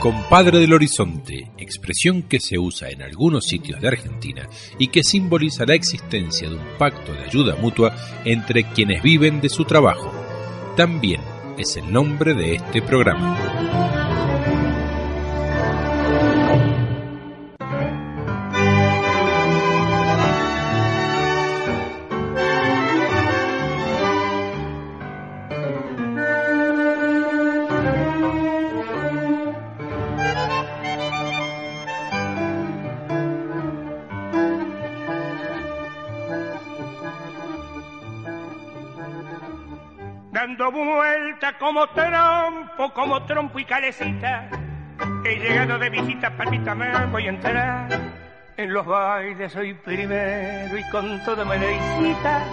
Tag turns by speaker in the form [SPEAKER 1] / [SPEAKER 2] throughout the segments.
[SPEAKER 1] Compadre del Horizonte, expresión que se usa en algunos sitios de Argentina y que simboliza la existencia de un pacto de ayuda mutua entre quienes viven de su trabajo. También es el nombre de este programa.
[SPEAKER 2] Trompo, como trompo y calecita. He llegado de visita, permítame, voy a entrar. En los bailes soy primero y con toda merecita.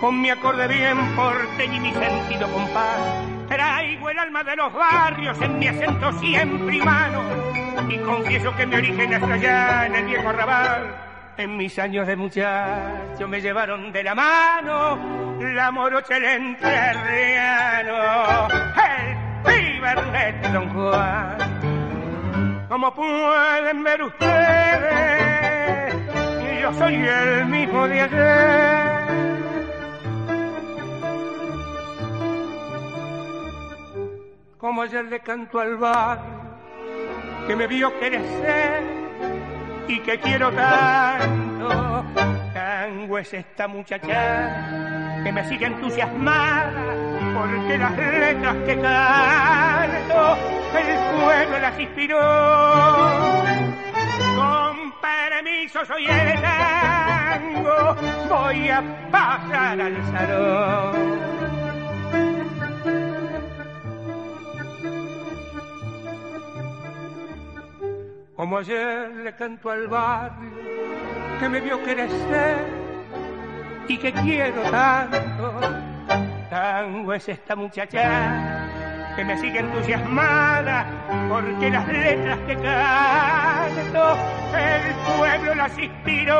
[SPEAKER 2] Con mi acorde bien porteño y mi sentido compás. Traigo el alma de los barrios en mi acento siempre humano. Y confieso que mi origen es allá en el viejo arrabal en mis años de muchacho me llevaron de la mano la morocha el entrerriano, el pibernet de Don Juan. Como pueden ver ustedes, yo soy el mismo de ayer. Como ayer le canto al bar que me vio crecer y que quiero tanto. Tango es esta muchacha que me sigue entusiasmada porque las letras que canto el pueblo las inspiró. Con permiso soy el tango, voy a pasar al salón. como ayer le canto al barrio que me vio crecer y que quiero tanto. Tango es esta muchacha que me sigue entusiasmada porque las letras que canto el pueblo las inspiró.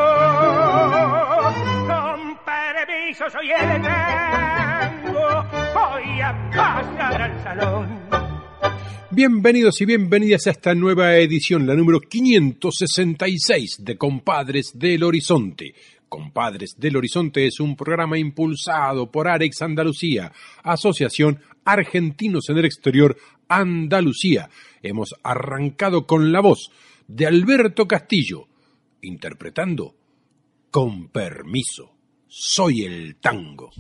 [SPEAKER 2] Con permiso soy el tango, voy a pasar al salón
[SPEAKER 1] Bienvenidos y bienvenidas a esta nueva edición, la número 566 de Compadres del Horizonte. Compadres del Horizonte es un programa impulsado por Arex Andalucía, Asociación Argentinos en el Exterior Andalucía. Hemos arrancado con la voz de Alberto Castillo, interpretando Con permiso, soy el tango.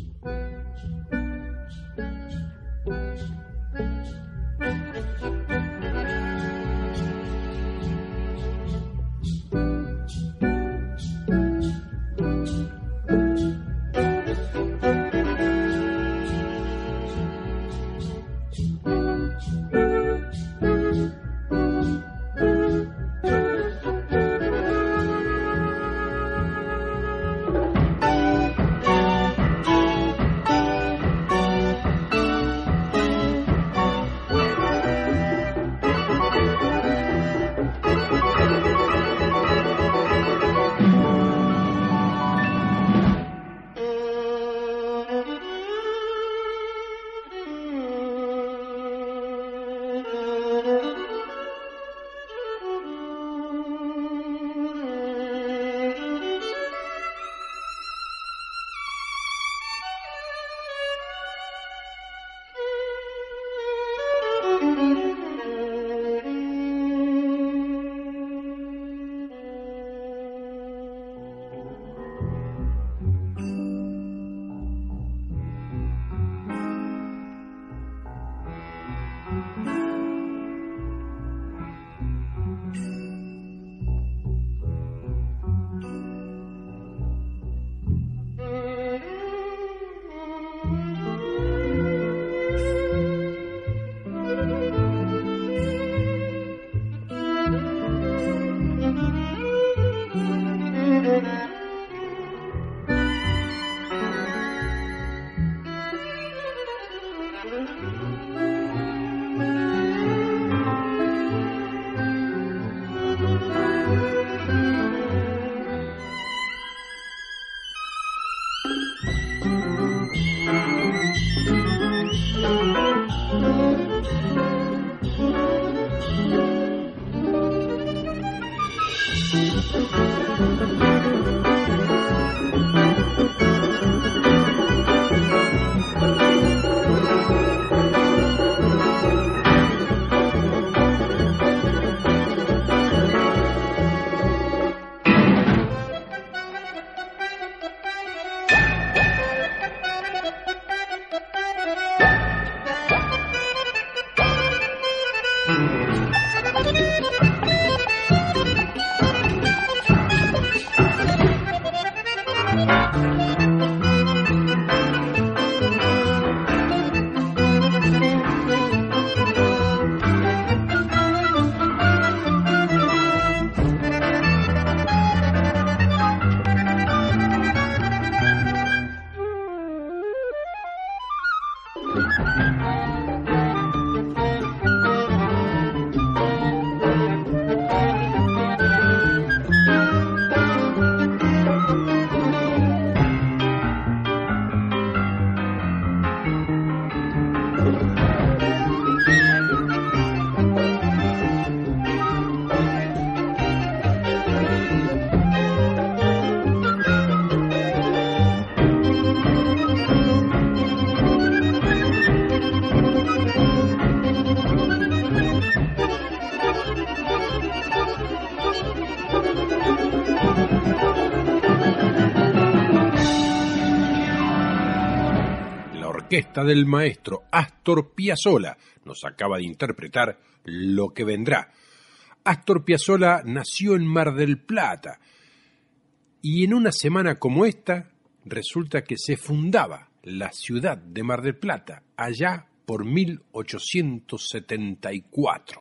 [SPEAKER 1] Orquesta del maestro Astor Piazzolla nos acaba de interpretar Lo que vendrá. Astor Piazzolla nació en Mar del Plata y en una semana como esta resulta que se fundaba la ciudad de Mar del Plata allá por 1874.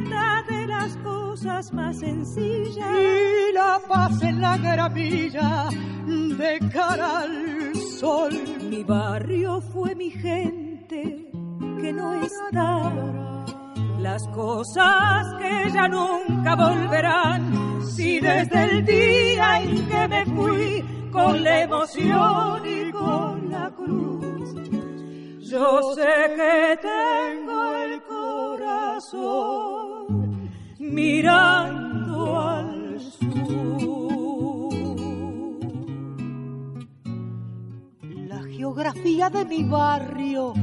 [SPEAKER 3] cosas más sencillas.
[SPEAKER 4] Y la paz en la gramilla de cara al sol.
[SPEAKER 3] Mi barrio fue mi gente que no está. Las cosas que ya nunca volverán. Si desde el día en que me fui con la emoción y con la cruz. Yo sé que tengo el corazón mirando al sur.
[SPEAKER 4] La geografía de mi barrio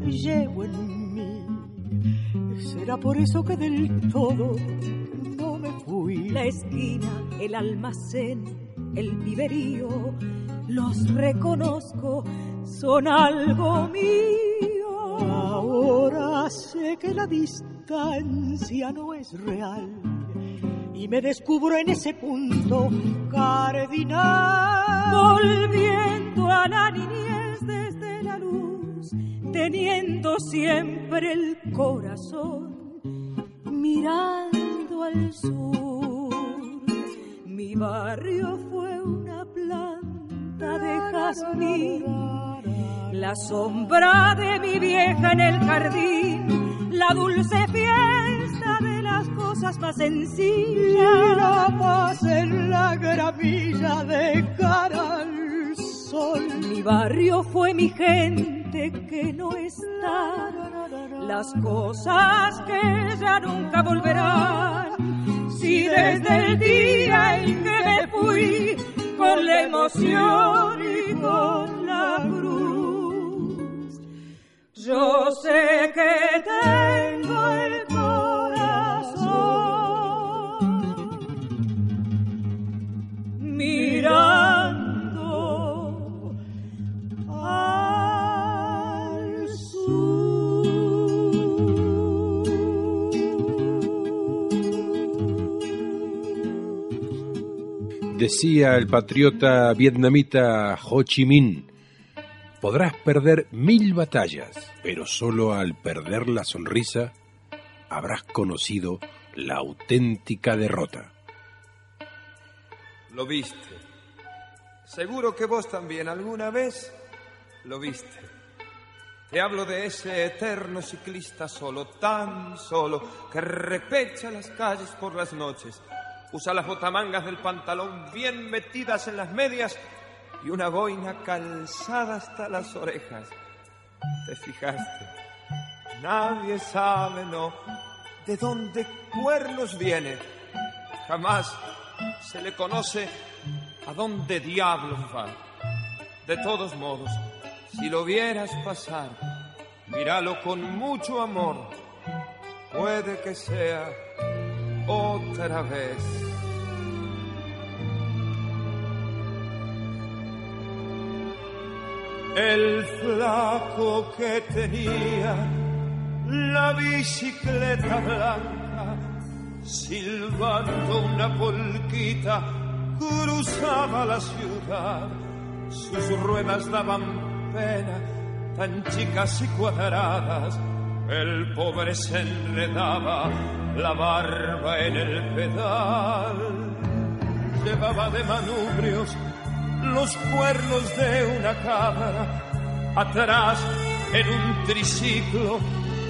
[SPEAKER 4] llevo en mí. Será por eso que del todo no me fui.
[SPEAKER 3] La esquina, el almacén, el viverío, los reconozco, son algo mío.
[SPEAKER 4] Ahora sé que la distancia no es real y me descubro en ese punto cardinal.
[SPEAKER 3] volviendo a la niñez desde la luz, teniendo siempre el corazón mirando al sur. Mi barrio fue una planta de jazmín, la sombra de mi vieja en el jardín, la dulce fiesta de las cosas más sencillas,
[SPEAKER 4] la paz en la gravilla de cara al sol.
[SPEAKER 3] Mi barrio fue mi gente que no está, las cosas que ya nunca volverán. Si desde el día en que me fui con la emoción y con la cruz, yo sé que tengo el mirando al
[SPEAKER 1] Decía el patriota vietnamita Ho Chi Minh, podrás perder mil batallas, pero solo al perder la sonrisa habrás conocido la auténtica derrota.
[SPEAKER 5] Lo viste. Seguro que vos también alguna vez lo viste. Te hablo de ese eterno ciclista solo, tan solo, que repecha las calles por las noches. Usa las botamangas del pantalón bien metidas en las medias y una boina calzada hasta las orejas. ¿Te fijaste? Nadie sabe, no, de dónde cuernos viene. Jamás se le conoce a dónde diablos va. De todos modos, si lo vieras pasar, míralo con mucho amor. Puede que sea otra vez. El flaco que tenía la bicicleta blanca, silbando una polquita, cruzaba la ciudad. Sus ruedas daban pena, tan chicas y cuadradas. El pobre se enredaba la barba en el pedal. Llevaba de manubrios los cuernos de una cámara. Atrás, en un triciclo,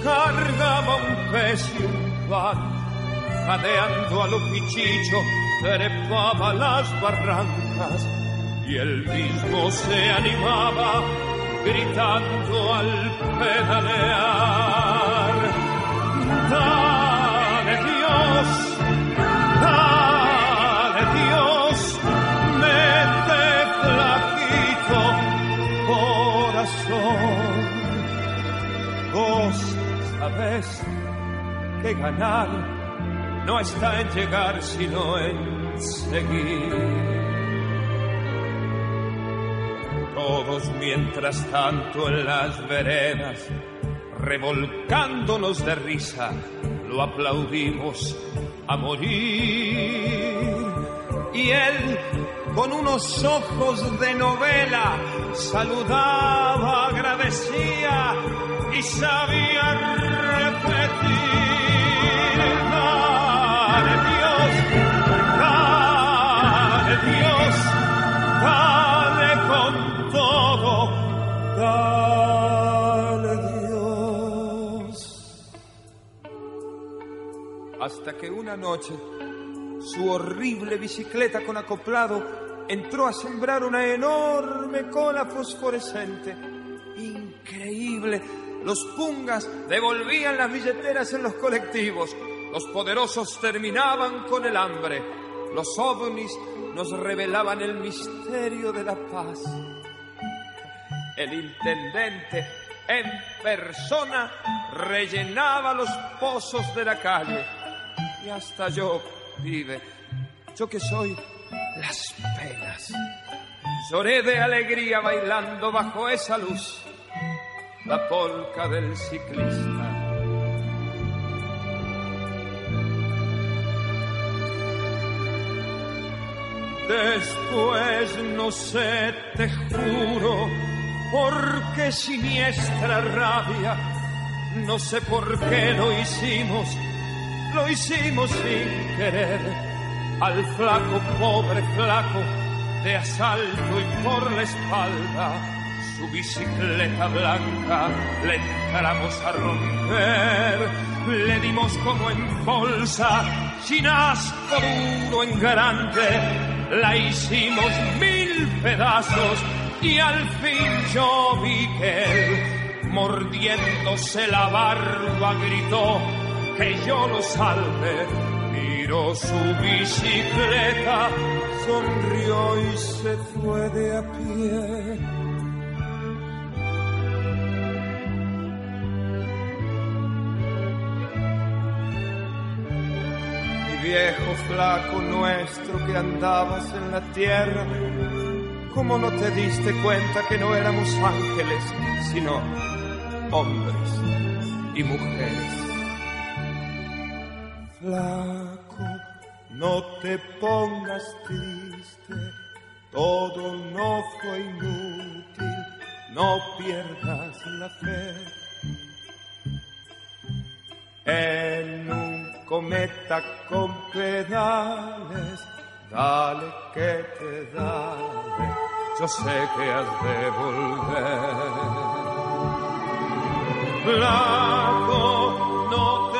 [SPEAKER 5] cargaba un pez y un pan. Jadeando a lo pichicho, trepaba las barrancas y él mismo se animaba gritando al pedalear. Ganar no está en llegar, sino en seguir. Todos mientras tanto en las veredas, revolcándonos de risa, lo aplaudimos a morir. Y él, con unos ojos de novela, saludaba, agradecía y sabía repetir. Hasta que una noche su horrible bicicleta con acoplado entró a sembrar una enorme cola fosforescente. Increíble. Los pungas devolvían las billeteras en los colectivos. Los poderosos terminaban con el hambre. Los ovnis nos revelaban el misterio de la paz. El intendente en persona rellenaba los pozos de la calle. Y hasta yo, vive, yo que soy las penas. Lloré de alegría bailando bajo esa luz la polca del ciclista. Después no sé, te juro, por qué siniestra rabia, no sé por qué lo hicimos, lo hicimos sin querer, al flaco, pobre flaco, de asalto y por la espalda, su bicicleta blanca le entramos a romper, le dimos como en bolsa, sin asco duro en grande, la hicimos mil pedazos y al fin yo vi que él, mordiéndose la barba, gritó que yo lo salve. Miró su bicicleta, sonrió y se fue de a pie. viejo flaco nuestro que andabas en la tierra, ¿cómo no te diste cuenta que no éramos ángeles, sino hombres y mujeres? Flaco, no te pongas triste, todo no fue inútil, no pierdas la fe. En un cometa con pedales, dale que te dale, yo sé que has de volver. No te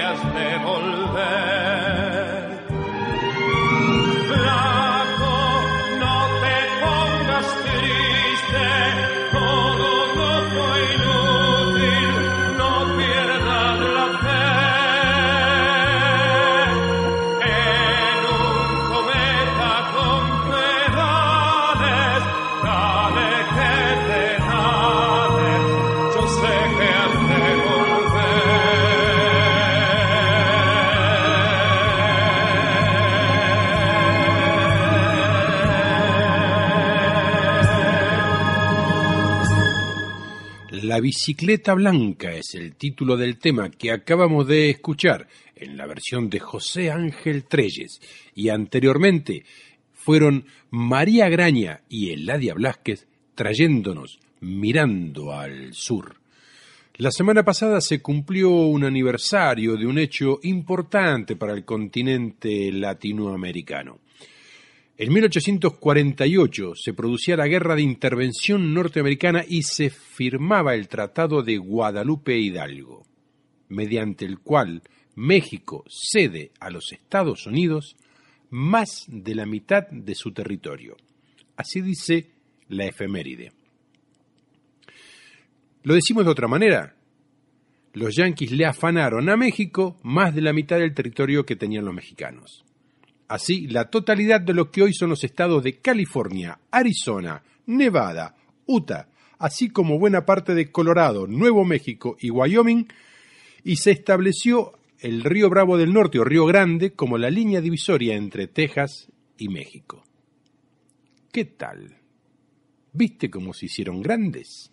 [SPEAKER 1] bicicleta blanca es el título del tema que acabamos de escuchar en la versión de José Ángel Treyes y anteriormente fueron María Graña y Eladia Blasquez trayéndonos Mirando al Sur. La semana pasada se cumplió un aniversario de un hecho importante para el continente latinoamericano. En 1848 se producía la Guerra de Intervención Norteamericana y se firmaba el Tratado de Guadalupe Hidalgo, mediante el cual México cede a los Estados Unidos más de la mitad de su territorio. Así dice la efeméride. Lo decimos de otra manera. Los yanquis le afanaron a México más de la mitad del territorio que tenían los mexicanos. Así, la totalidad de lo que hoy son los estados de California, Arizona, Nevada, Utah, así como buena parte de Colorado, Nuevo México y Wyoming, y se estableció el río Bravo del Norte o Río Grande como la línea divisoria entre Texas y México. ¿Qué tal? ¿Viste cómo se hicieron grandes?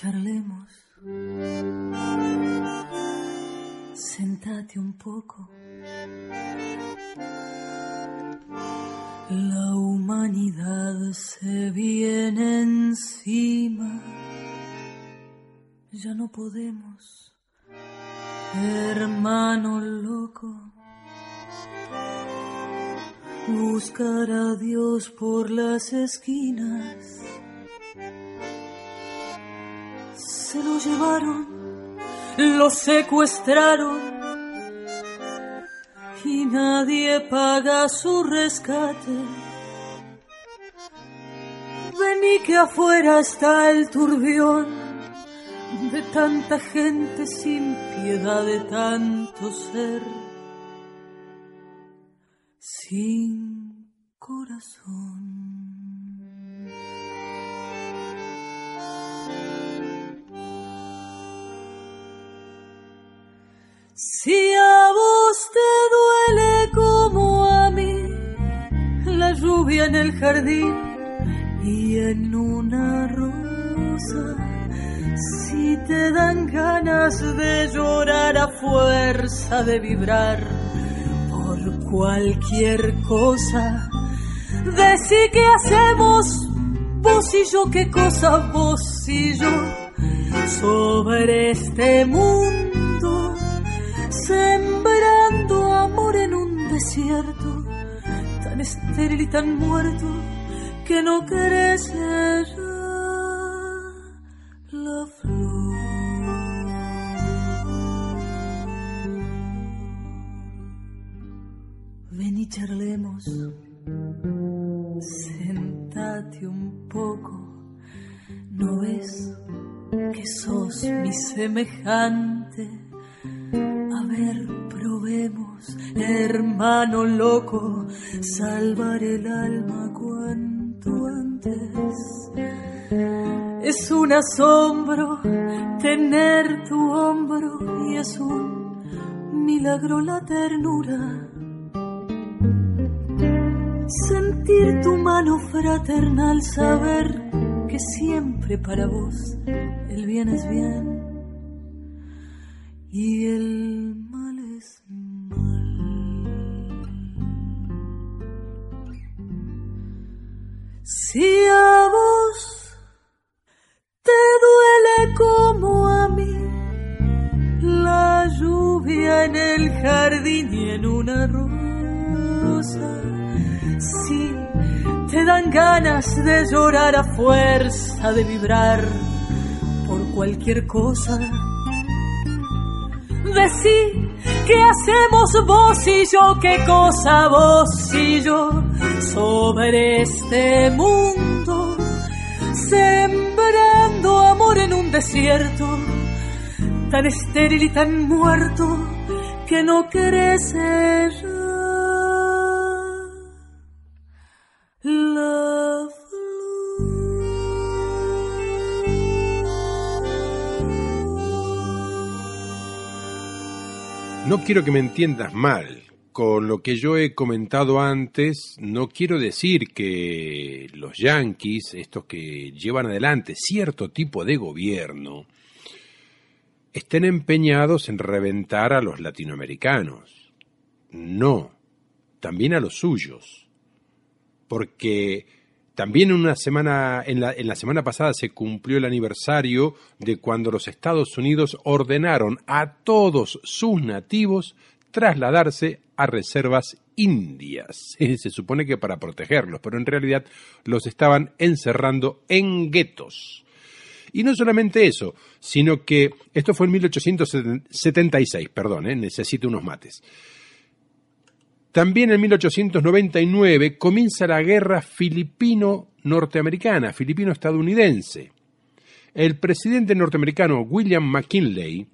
[SPEAKER 6] Charlemos. Sentate un poco. La humanidad se viene encima. Ya no podemos, hermano loco, buscar a Dios por las esquinas se lo llevaron, lo secuestraron y nadie paga su rescate. Vení que afuera está el turbión de tanta gente sin piedad de tanto ser. sin corazón. Si a vos te duele como a mí la lluvia en el jardín y en una rosa, si te dan ganas de llorar a fuerza de vibrar por cualquier cosa, decí qué hacemos vos y yo, qué cosa vos y yo sobre este mundo, sembrando amor en un desierto tan estéril y tan muerto que no crece ya la flor. Ven y charlemos, sentate un poco, ¿no ves que sos mi semejante? A ver, probemos, hermano loco, salvar el alma cuanto antes. Es un asombro tener tu hombro y es un milagro la ternura. Sentir tu mano fraternal, saber que siempre para vos el bien es bien y el mal es mal. Si a vos te duele como a mí la lluvia en el jardín y en una rosa, si te dan ganas de llorar a fuerza de vibrar por cualquier cosa, Decí, ¿qué hacemos vos y yo? ¿Qué cosa vos y yo sobre este mundo? Sembrando amor en un desierto tan estéril y tan muerto que no crece
[SPEAKER 1] No quiero que me entiendas mal. Con lo que yo he comentado antes, no quiero decir que los yanquis, estos que llevan adelante cierto tipo de gobierno, estén empeñados en reventar a los latinoamericanos. No, también a los suyos. Porque también una semana, en la, en la semana pasada se cumplió el aniversario de cuando los Estados Unidos ordenaron a todos sus nativos trasladarse a reservas indias. Se supone que para protegerlos, pero en realidad los estaban encerrando en guetos. Y no solamente eso, sino que esto fue en 1876, perdón, eh, necesito unos mates. También en 1899 comienza la guerra filipino-norteamericana, filipino-estadounidense. El presidente norteamericano William McKinley,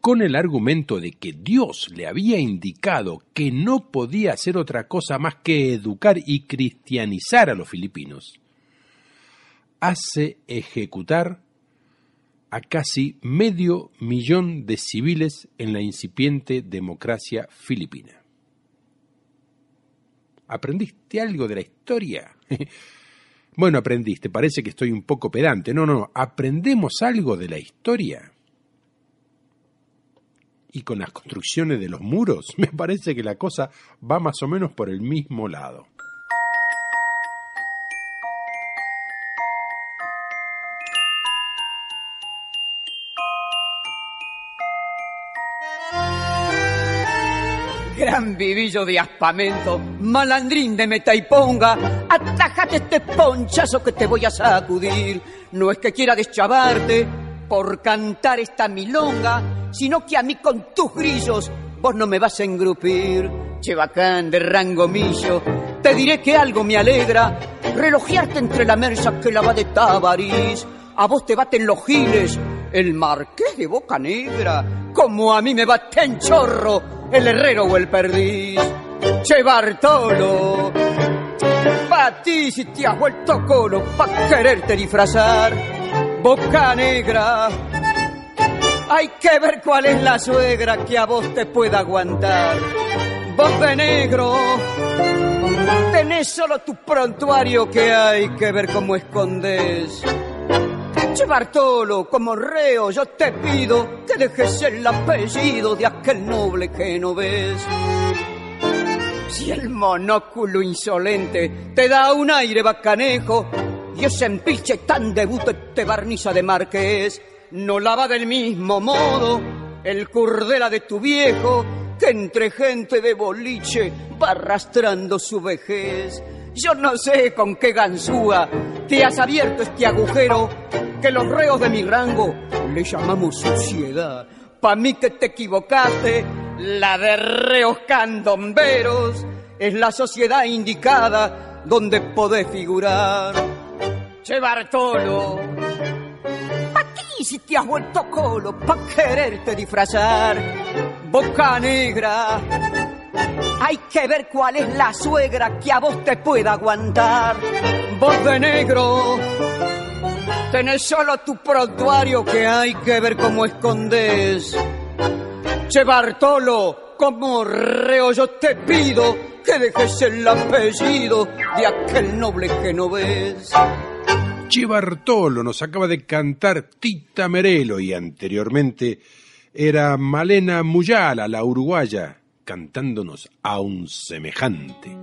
[SPEAKER 1] con el argumento de que Dios le había indicado que no podía hacer otra cosa más que educar y cristianizar a los filipinos, hace ejecutar a casi medio millón de civiles en la incipiente democracia filipina. ¿Aprendiste algo de la historia? bueno, aprendiste, parece que estoy un poco pedante. No, no, aprendemos algo de la historia. Y con las construcciones de los muros, me parece que la cosa va más o menos por el mismo lado.
[SPEAKER 7] Gran vivillo de aspamento, malandrín de meta y ponga, atájate este ponchazo que te voy a sacudir. No es que quiera deschavarte por cantar esta milonga, sino que a mí con tus grillos vos no me vas a engrupir. Che bacán de rango millo, te diré que algo me alegra, relojearte entre la mersa que la va de Tabarís. A vos te baten los giles, el marqués de Boca Negra, como a mí me baten chorro el herrero o el perdiz. Che Bartolo, pa' ti si te has vuelto colo, pa' quererte disfrazar, boca negra. Hay que ver cuál es la suegra que a vos te pueda aguantar. Vos de negro, tenés solo tu prontuario que hay que ver cómo escondes. Che Bartolo, como reo yo te pido que dejes el apellido de aquel noble que no ves. Si el monóculo insolente te da un aire bacanejo y ese empilche tan debuto te barniza de marqués, no lava del mismo modo el curdela de tu viejo que entre gente de boliche va arrastrando su vejez. Yo no sé con qué ganzúa te has abierto este agujero que los reos de mi rango le llamamos sociedad. Pa' mí que te equivocaste, la de reos candomberos es la sociedad indicada donde podés figurar. Che Bartolo, pa' ti si te has vuelto colo, pa' quererte disfrazar, boca negra. Hay que ver cuál es la suegra que a vos te pueda aguantar. Vos de negro, tenés solo tu prontuario que hay que ver cómo escondes. Che Bartolo, como reo yo te pido que dejes el apellido de aquel noble que no ves.
[SPEAKER 1] Che Bartolo nos acaba de cantar Tita Merelo y anteriormente era Malena Muyala, la uruguaya, cantándonos a un semejante.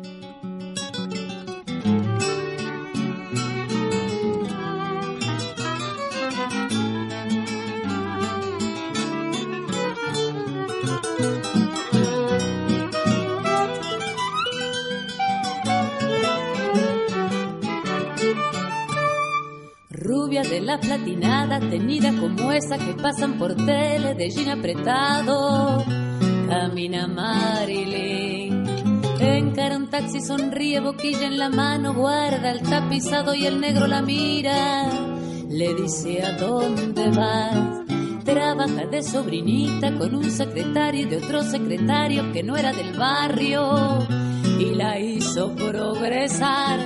[SPEAKER 8] Rubia de la platinada, tenida como esa que pasan por tele de jean apretado. Camina Marilyn, encara un taxi, sonríe, boquilla en la mano, guarda el tapizado y el negro la mira. Le dice a dónde vas. Trabaja de sobrinita con un secretario y de otro secretario que no era del barrio y la hizo progresar.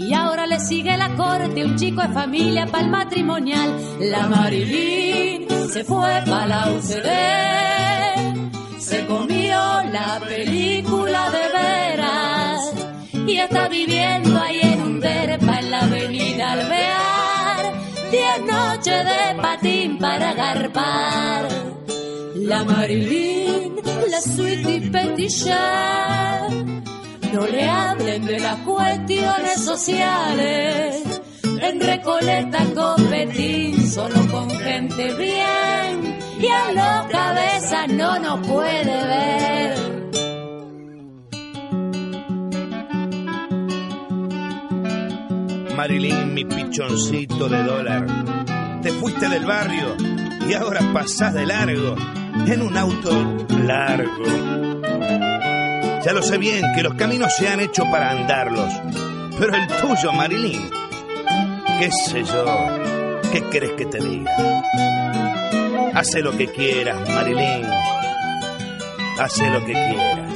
[SPEAKER 8] Y ahora le sigue la corte un chico de familia para el matrimonial. La Marilyn se fue para la UCD, se comió la película de veras y está viviendo ahí en un derpa en la avenida Alvear. Diez noches de patín para garpar. La Marilyn, la suite petilla no le hablen de las cuestiones sociales. En Recoleta competir solo con gente bien y a los no nos puede ver.
[SPEAKER 9] Marilyn, mi pichoncito de dólar, te fuiste del barrio y ahora pasás de largo en un auto largo. Ya lo sé bien que los caminos se han hecho para andarlos, pero el tuyo, Marilyn, qué sé yo, ¿qué crees que te diga? Hace lo que quieras, Marilyn, hace lo que quieras.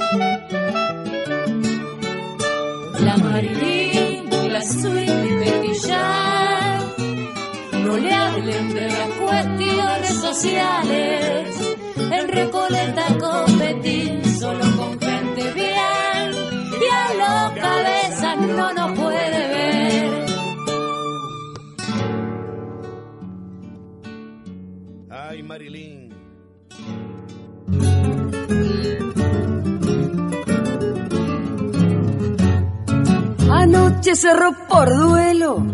[SPEAKER 8] La Marilyn, la suite petilla, no le hablen de las cuestiones sociales. En Recoleta competir
[SPEAKER 9] Marilyn.
[SPEAKER 10] Anoche cerró por duelo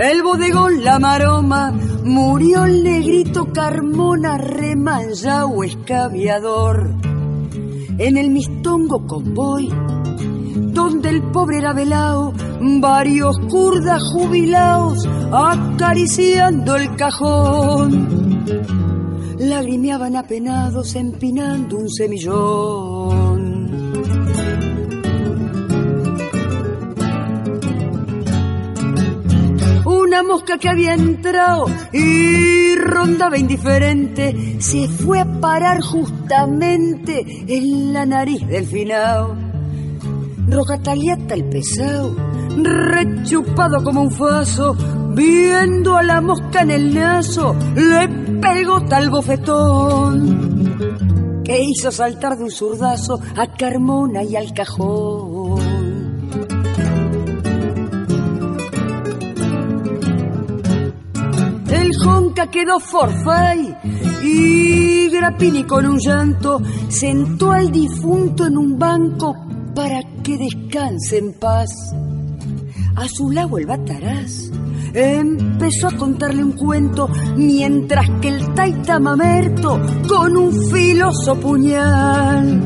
[SPEAKER 10] el bodegón La Maroma, murió el negrito Carmona, remanjao escaviador. En el mistongo convoy, donde el pobre era velao, varios kurdas jubilados acariciando el cajón. Lagrimeaban apenados empinando un semillón. Una mosca que había entrado y rondaba indiferente se fue a parar justamente en la nariz del finao. Rocataliata el pesado, rechupado como un faso, viendo a la mosca en el naso, le pegó tal bofetón que hizo saltar de un zurdazo a Carmona y al cajón. El Jonca quedó forfait y Grappini con un llanto sentó al difunto en un banco para que descanse en paz. A su lado el bataraz empezó a contarle un cuento mientras que el taita mamerto con un filoso puñal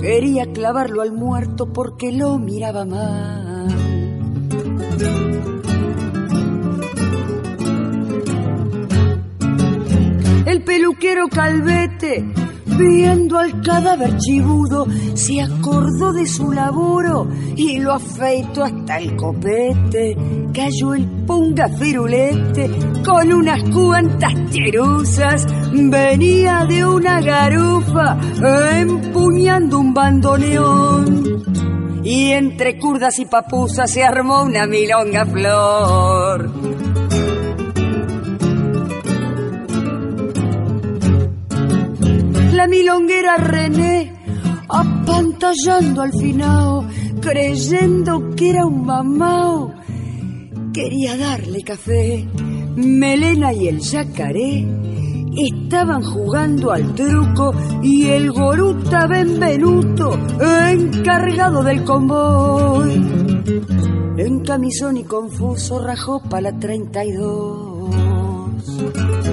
[SPEAKER 10] quería clavarlo al muerto porque lo miraba mal. El peluquero calvete, viendo al cadáver chibudo, se acordó de su laburo y lo afeitó hasta el copete. Cayó el punga firulete con unas cuantas cheruzas. Venía de una garufa empuñando un bandoneón. Y entre curdas y papusas se armó una milonga flor. La milonguera René, apantallando al finao, creyendo que era un mamao. Quería darle café. Melena y el yacaré estaban jugando al truco y el goruta Benvenuto, encargado del convoy, en camisón y confuso rajó para la 32.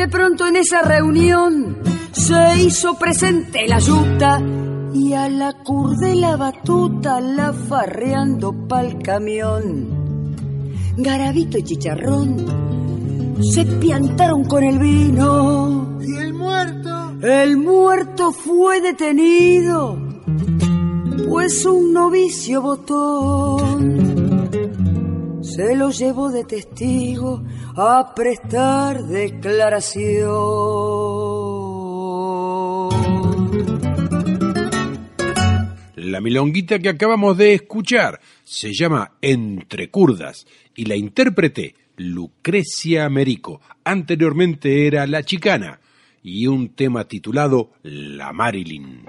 [SPEAKER 10] De pronto en esa reunión se hizo presente la yuta y a la curdela batuta la farreando pa'l camión. Garabito y chicharrón se piantaron con el vino.
[SPEAKER 11] ¿Y el muerto?
[SPEAKER 10] El muerto fue detenido, pues un novicio botón se lo llevó de testigo a prestar declaración.
[SPEAKER 1] La milonguita que acabamos de escuchar se llama Entre Curdas y la intérprete Lucrecia Merico. Anteriormente era La Chicana y un tema titulado La Marilyn.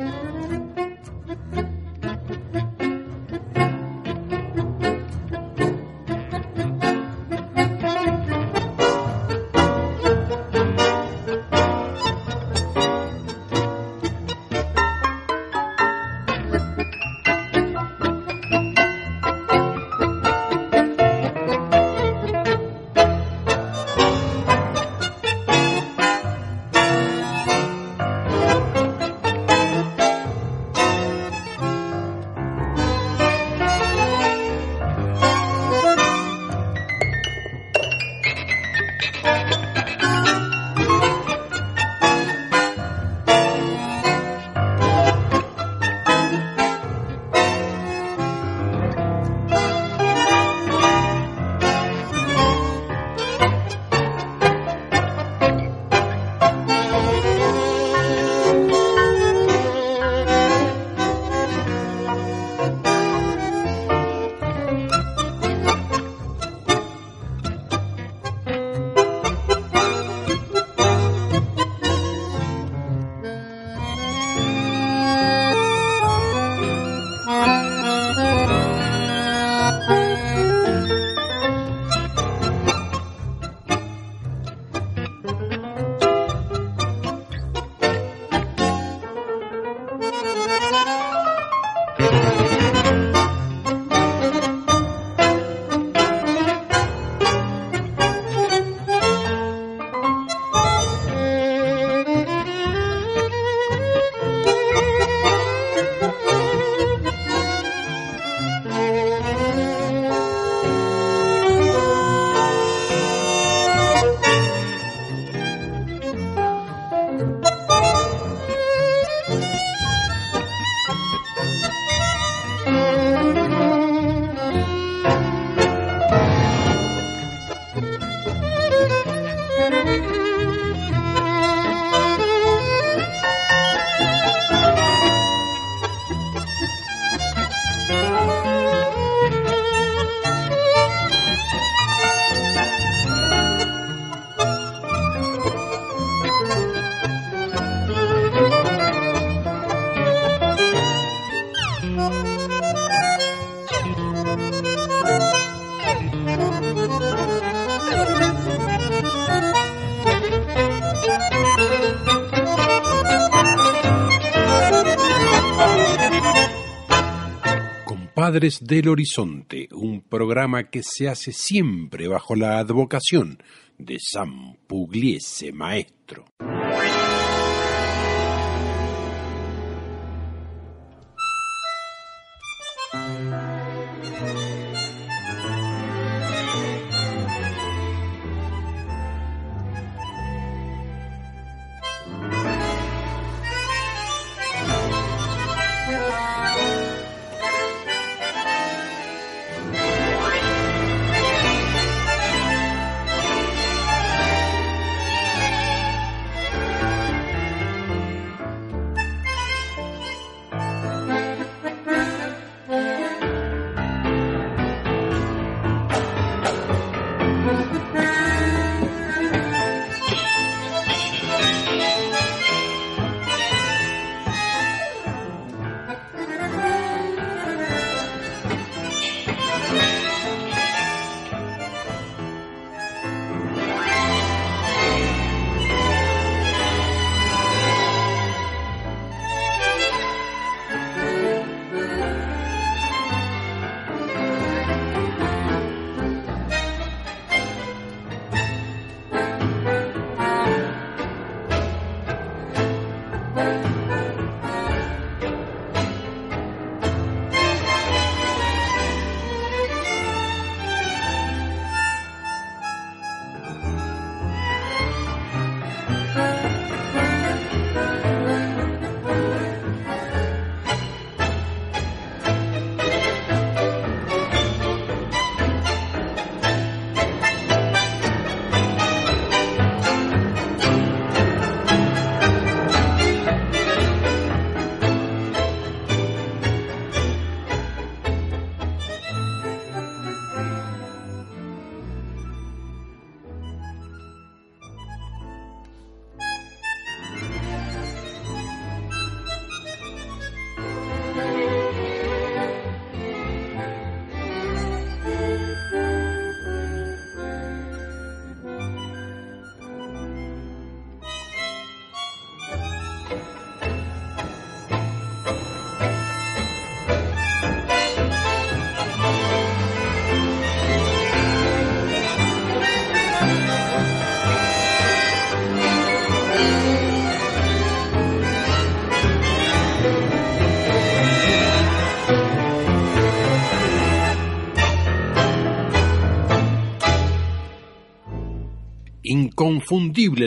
[SPEAKER 1] Compadres del Horizonte, un programa que se hace siempre bajo la advocación de San Pugliese Maestro.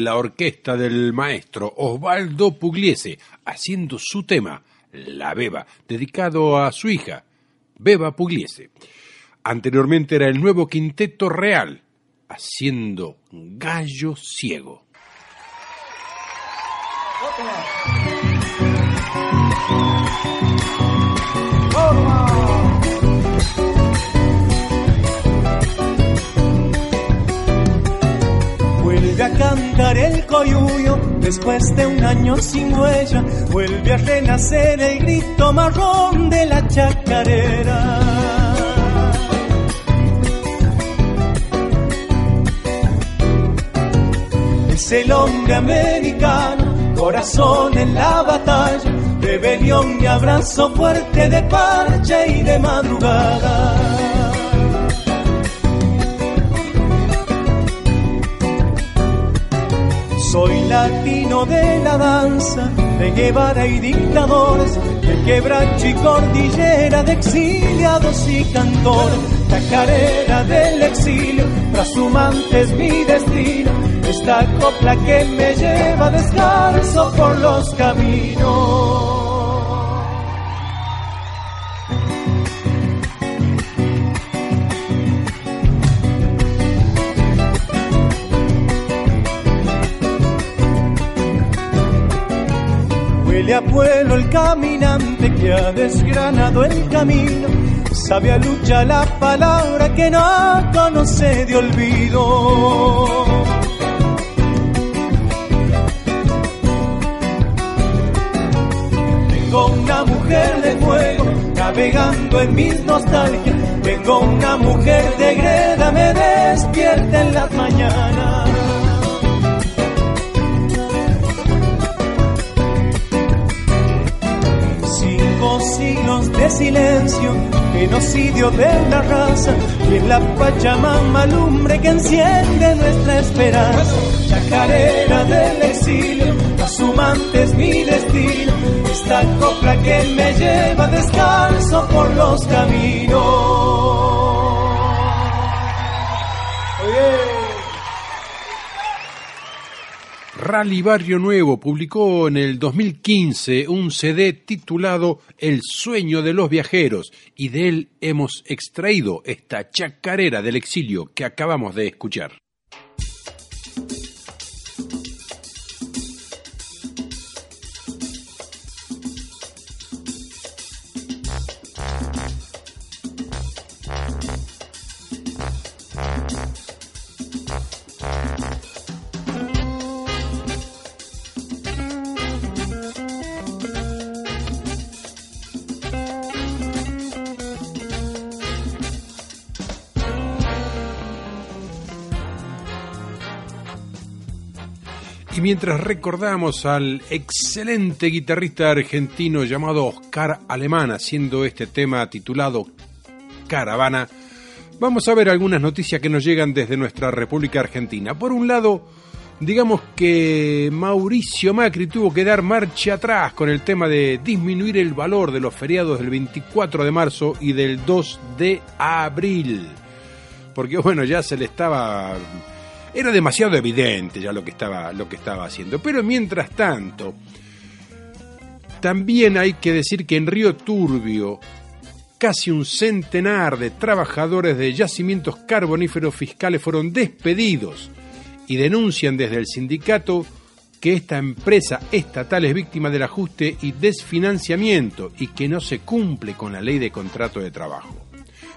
[SPEAKER 1] La orquesta del maestro Osvaldo Pugliese, haciendo su tema, La Beba, dedicado a su hija, Beba Pugliese. Anteriormente era el nuevo Quinteto Real, haciendo Gallo Ciego.
[SPEAKER 11] Cantar el coyuyo después de un año sin huella. Vuelve a renacer el grito marrón de la chacarera. Es el hombre americano, corazón en la batalla, rebelión y abrazo fuerte de parche y de madrugada. Soy latino de la danza, de Guevara y dictadores, de quebracho y cordillera, de exiliados y cantores, la carrera del exilio, trashumante es mi destino, esta copla que me lleva descalzo por los caminos. Huele a pueblo el caminante que ha desgranado el camino. Sabe a lucha la palabra que no conoce de olvido. Tengo una mujer de fuego navegando en mis nostalgias. Tengo una mujer de greda, me despierta en las mañanas. Siglos de silencio, genocidio de la raza y en la Pachamama lumbre que enciende nuestra esperanza. Chacarera del exilio, asumante es mi destino, esta copla que me lleva descalzo por los caminos.
[SPEAKER 1] Rally Barrio Nuevo publicó en el 2015 un CD titulado El sueño de los viajeros y de él hemos extraído esta chacarera del exilio que acabamos de escuchar. Y mientras recordamos al excelente guitarrista argentino llamado Oscar Alemán haciendo este tema titulado Caravana, vamos a ver algunas noticias que nos llegan desde nuestra República Argentina. Por un lado, digamos que Mauricio Macri tuvo que dar marcha atrás con el tema de disminuir el valor de los feriados del 24 de marzo y del 2 de abril. Porque bueno, ya se le estaba era demasiado evidente ya lo que estaba, lo que estaba haciendo. Pero mientras tanto, también hay que decir que en Río Turbio, casi un centenar de trabajadores de yacimientos carboníferos fiscales fueron despedidos y denuncian desde el sindicato que esta empresa estatal es víctima del ajuste y desfinanciamiento y que no se cumple con la ley de contrato de trabajo.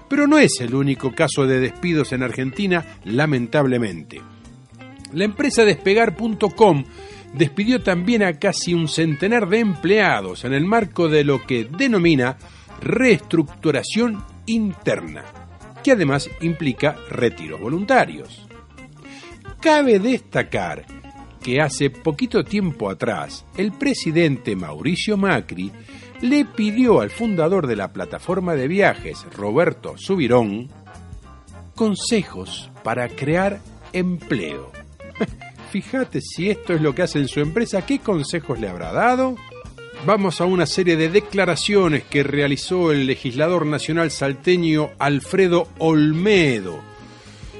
[SPEAKER 1] Pero no es el único caso de despidos en Argentina, lamentablemente. La empresa despegar.com despidió también a casi un centenar de empleados en el marco de lo que denomina reestructuración interna, que además implica retiros voluntarios. Cabe destacar que hace poquito tiempo atrás el presidente Mauricio Macri le pidió al fundador de la plataforma de viajes, Roberto Subirón, consejos para crear empleo. Fíjate si esto es lo que hace en su empresa, ¿qué consejos le habrá dado? Vamos a una serie de declaraciones que realizó el legislador nacional salteño Alfredo Olmedo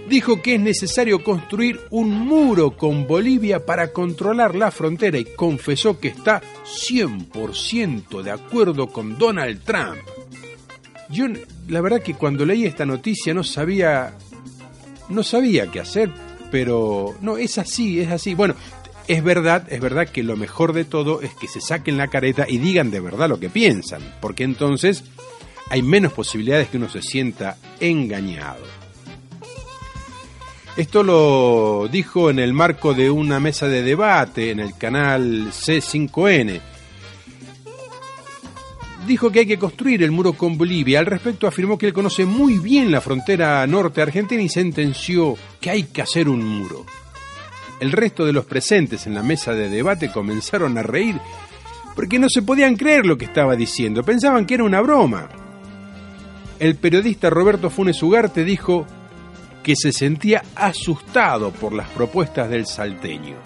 [SPEAKER 1] dijo que es necesario construir un muro con Bolivia para controlar la frontera y confesó que está 100% de acuerdo con Donald Trump. Yo la verdad que cuando leí esta noticia no sabía no sabía qué hacer, pero no es así, es así. Bueno, es verdad, es verdad que lo mejor de todo es que se saquen la careta y digan de verdad lo que piensan, porque entonces hay menos posibilidades que uno se sienta engañado. Esto lo dijo en el marco de una mesa de debate en el canal C5N. Dijo que hay que construir el muro con Bolivia. Al respecto afirmó que él conoce muy bien la frontera norte argentina y sentenció que hay que hacer un muro. El resto de los presentes en la mesa de debate comenzaron a reír porque no se podían creer lo que estaba diciendo. Pensaban que era una broma. El periodista Roberto Funes Ugarte dijo que se sentía asustado por las propuestas del salteño.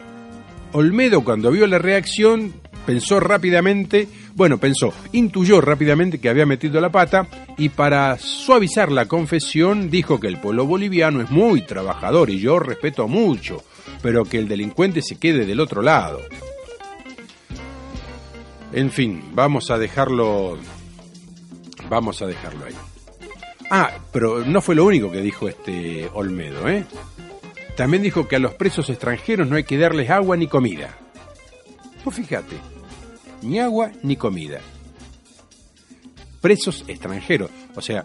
[SPEAKER 1] Olmedo cuando vio la reacción pensó rápidamente, bueno, pensó, intuyó rápidamente que había metido la pata y para suavizar la confesión dijo que el pueblo boliviano es muy trabajador y yo respeto mucho, pero que el delincuente se quede del otro lado. En fin, vamos a dejarlo vamos a dejarlo ahí. Ah, pero no fue lo único que dijo este Olmedo, ¿eh? También dijo que a los presos extranjeros no hay que darles agua ni comida. Pues fíjate, ni agua ni comida. Presos extranjeros. O sea,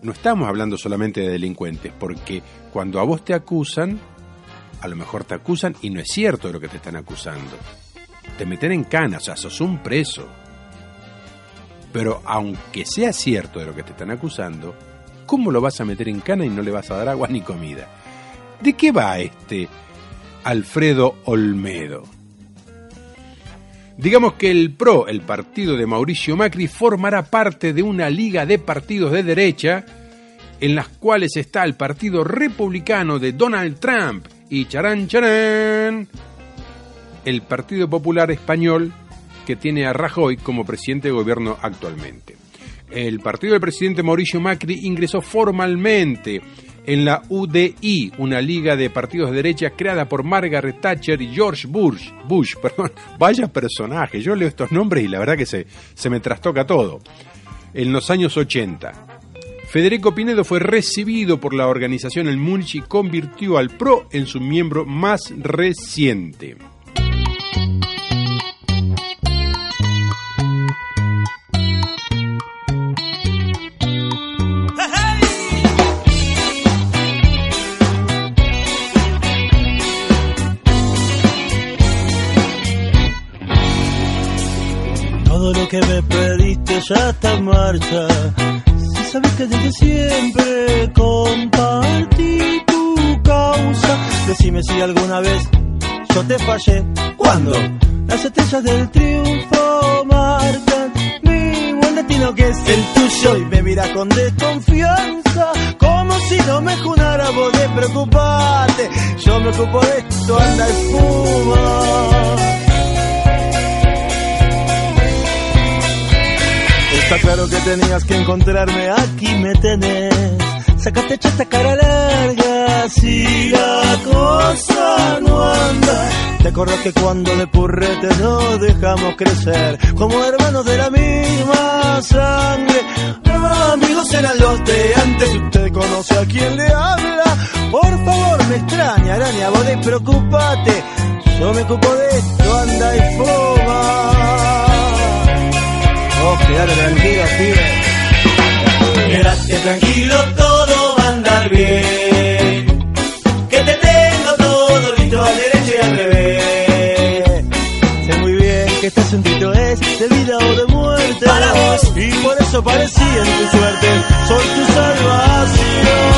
[SPEAKER 1] no estamos hablando solamente de delincuentes, porque cuando a vos te acusan, a lo mejor te acusan y no es cierto de lo que te están acusando. Te meten en cana, o sea, sos un preso. Pero aunque sea cierto de lo que te están acusando, ¿cómo lo vas a meter en cana y no le vas a dar agua ni comida? ¿De qué va este Alfredo Olmedo? Digamos que el PRO, el partido de Mauricio Macri, formará parte de una liga de partidos de derecha en las cuales está el Partido Republicano de Donald Trump y charán charán, el Partido Popular Español que tiene a Rajoy como presidente de gobierno actualmente. El partido del presidente Mauricio Macri ingresó formalmente en la UDI, una liga de partidos de derecha creada por Margaret Thatcher y George Bush. Bush, perdón, vaya personaje. Yo leo estos nombres y la verdad que se, se me trastoca todo. En los años 80. Federico Pinedo fue recibido por la organización El Múnich y convirtió al PRO en su miembro más reciente.
[SPEAKER 12] Que me pediste ya está marcha. Si sabes que desde siempre compartí tu causa, decime si alguna vez yo te fallé. ¿Cuándo? Las estrellas del triunfo marcan mi buen destino que es el tuyo y me mira con desconfianza como si no me junara vos de preocuparte. Yo me ocupo de esto, anda y fuma. Está claro que tenías que encontrarme, aquí me tenés. Sácate esta cara larga, si la cosa no anda. Te acordás que cuando de purrete nos dejamos crecer, como hermanos de la misma sangre. Amigos eran los de antes, usted conoce a quien le habla. Por favor, me extraña, araña, vos despreocupate. Yo me ocupo de esto, anda y fuma. Vos quedate tranquilo, pibe.
[SPEAKER 13] Quédate tranquilo, todo va a andar bien. Que te tengo todo listo al derecho y al revés.
[SPEAKER 12] Sé muy bien que este asunto es de vida o de muerte.
[SPEAKER 13] Para vos.
[SPEAKER 12] Y por eso parecía en tu suerte. Soy tu salvación.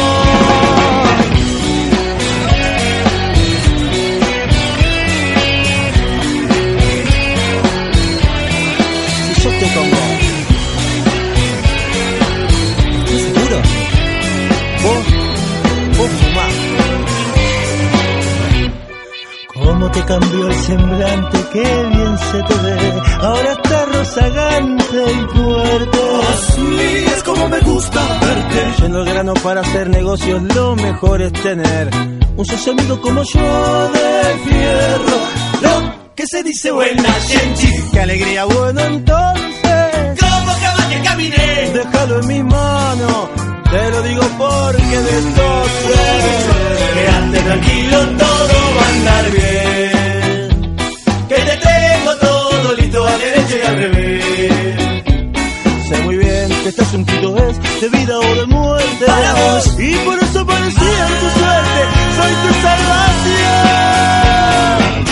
[SPEAKER 12] ¿Cómo te cambió el semblante? Qué bien se te ve. Ahora estás rozagante y fuerte.
[SPEAKER 13] Así es como me gusta verte.
[SPEAKER 12] Yendo al grano para hacer negocios, lo mejor es tener un socio amigo como yo de fierro.
[SPEAKER 13] Lo que se dice buena gente.
[SPEAKER 12] Qué alegría, bueno, entonces.
[SPEAKER 13] Como cama que caminé.
[SPEAKER 12] Déjalo en mis manos. Te lo digo porque de esto sé.
[SPEAKER 13] Quédate tranquilo, todo va a andar bien. Que te tengo todo listo al derecho y al revés.
[SPEAKER 12] Sé muy bien que este asuntito es de vida o de muerte.
[SPEAKER 13] Para vos.
[SPEAKER 12] Y por eso parecía tu suerte. Soy tu salvación.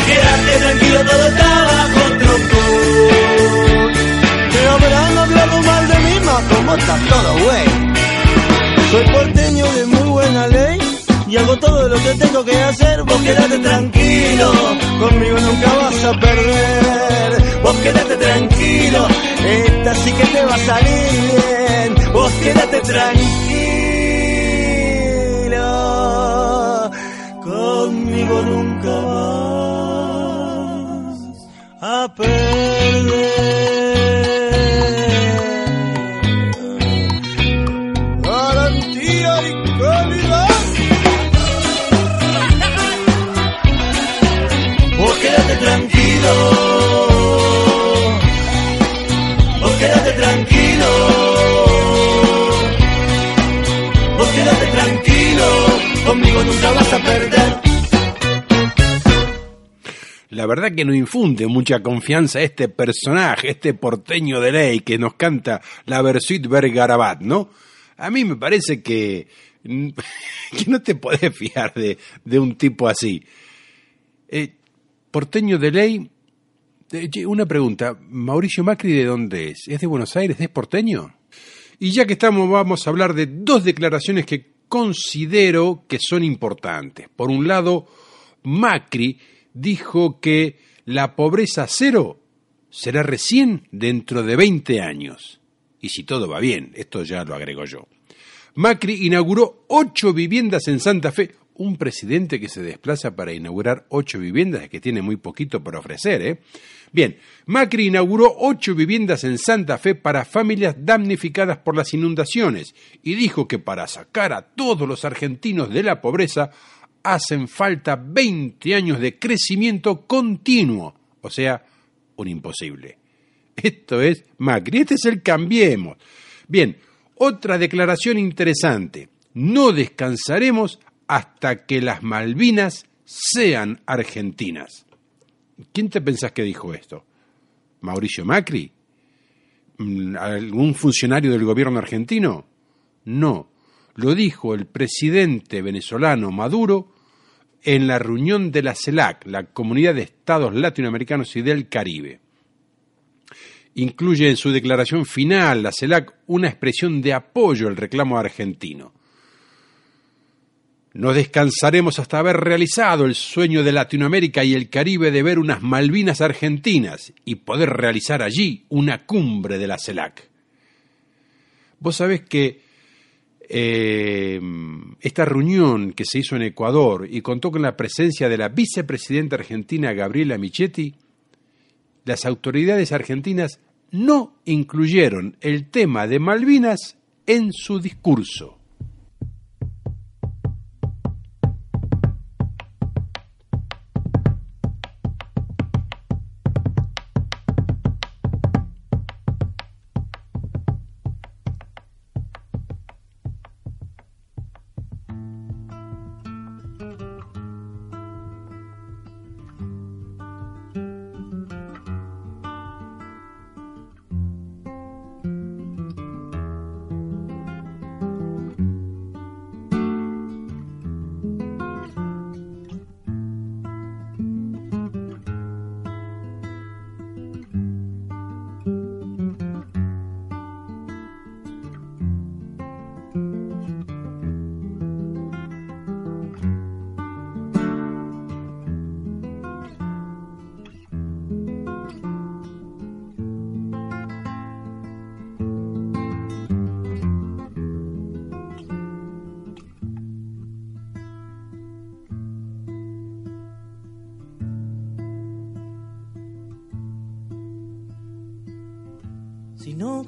[SPEAKER 13] Quédate tranquilo, todo está bajo control.
[SPEAKER 12] Te habrán hablado mal de mí, ma, como está que hacer. Vos quédate tranquilo, conmigo nunca vas a perder. Vos quédate tranquilo, esta sí que te va a salir bien. Vos quédate tranquilo, conmigo nunca
[SPEAKER 1] verdad que no infunde mucha confianza este personaje, este porteño de ley que nos canta la Versuit Bergarabat, ¿no? A mí me parece que, que no te podés fiar de, de un tipo así. Eh, porteño de ley, eh, una pregunta, Mauricio Macri de dónde es? ¿Es de Buenos Aires? ¿Es porteño? Y ya que estamos, vamos a hablar de dos declaraciones que considero que son importantes. Por un lado, Macri dijo que la pobreza cero será recién dentro de 20 años. Y si todo va bien, esto ya lo agrego yo. Macri inauguró ocho viviendas en Santa Fe. Un presidente que se desplaza para inaugurar ocho viviendas que tiene muy poquito por ofrecer, ¿eh? Bien, Macri inauguró ocho viviendas en Santa Fe para familias damnificadas por las inundaciones y dijo que para sacar a todos los argentinos de la pobreza hacen falta 20 años de crecimiento continuo, o sea, un imposible. Esto es Macri, este es el cambiemos. Bien, otra declaración interesante. No descansaremos hasta que las Malvinas sean argentinas. ¿Quién te pensás que dijo esto? ¿Mauricio Macri? ¿Algún funcionario del gobierno argentino? No, lo dijo el presidente venezolano Maduro en la reunión de la CELAC, la Comunidad de Estados Latinoamericanos y del Caribe incluye en su declaración final la CELAC una expresión de apoyo al reclamo argentino. No descansaremos hasta haber realizado el sueño de Latinoamérica y el Caribe de ver unas Malvinas argentinas y poder realizar allí una cumbre de la CELAC. Vos sabés que eh, esta reunión que se hizo en Ecuador y contó con la presencia de la vicepresidenta argentina Gabriela Michetti, las autoridades argentinas no incluyeron el tema de Malvinas en su discurso.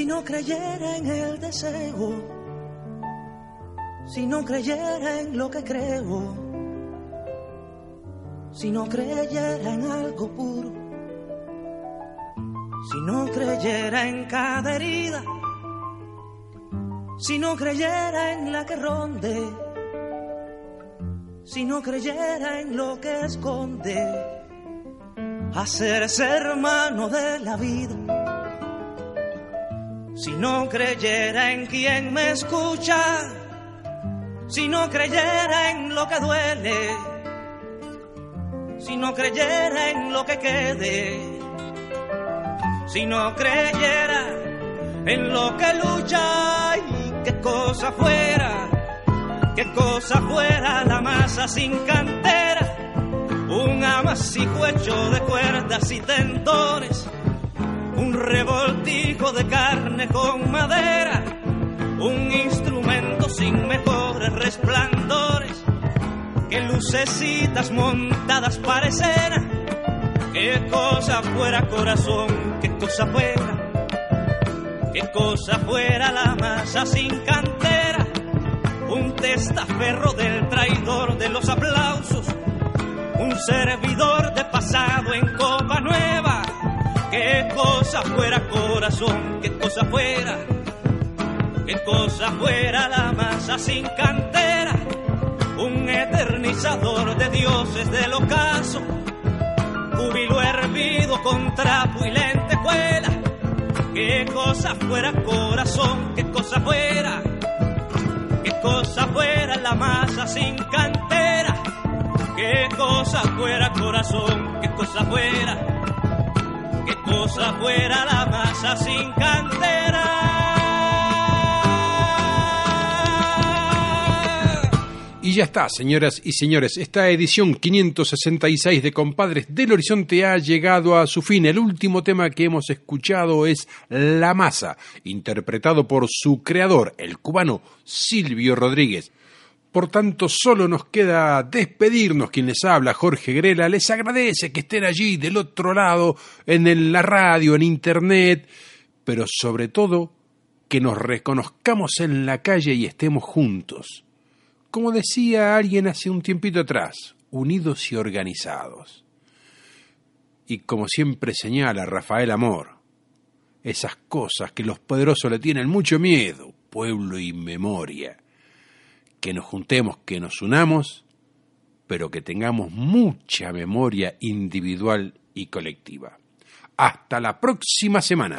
[SPEAKER 14] Si no creyera en el deseo, si no creyera en lo que creo, si no creyera en algo puro, si no creyera en cada herida, si no creyera en la que ronde, si no creyera en lo que esconde hacerse hermano de la vida. Si no creyera en quien me escucha, si no creyera en lo que duele, si no creyera en lo que quede, si no creyera en lo que lucha y qué cosa fuera, qué cosa fuera la masa sin cantera un amasijo hecho de cuerdas y tendones, un revoltijo de carne con madera, un instrumento sin mejores resplandores, que lucecitas montadas parecen, qué cosa fuera corazón, qué cosa fuera, qué cosa fuera la masa sin cantera, un testaferro del traidor de los aplausos un servidor de pasado en copa nueva. Qué cosa fuera corazón, qué cosa fuera, qué cosa fuera la masa sin cantera, un eternizador de dioses del ocaso, júbilo hervido con trapo y lentejuela. Qué cosa fuera corazón, qué cosa fuera, qué cosa fuera la masa sin cantera. Qué cosa fuera corazón, qué cosa fuera, qué cosa fuera la masa sin cantera.
[SPEAKER 1] Y ya está, señoras y señores, esta edición 566 de Compadres del Horizonte ha llegado a su fin. El último tema que hemos escuchado es La Masa, interpretado por su creador, el cubano Silvio Rodríguez. Por tanto, solo nos queda despedirnos. Quien les habla, Jorge Grela, les agradece que estén allí del otro lado, en la radio, en internet, pero sobre todo que nos reconozcamos en la calle y estemos juntos. Como decía alguien hace un tiempito atrás, unidos y organizados. Y como siempre señala Rafael Amor, esas cosas que los poderosos le tienen mucho miedo, pueblo y memoria que nos juntemos, que nos unamos, pero que tengamos mucha memoria individual y colectiva. Hasta la próxima semana.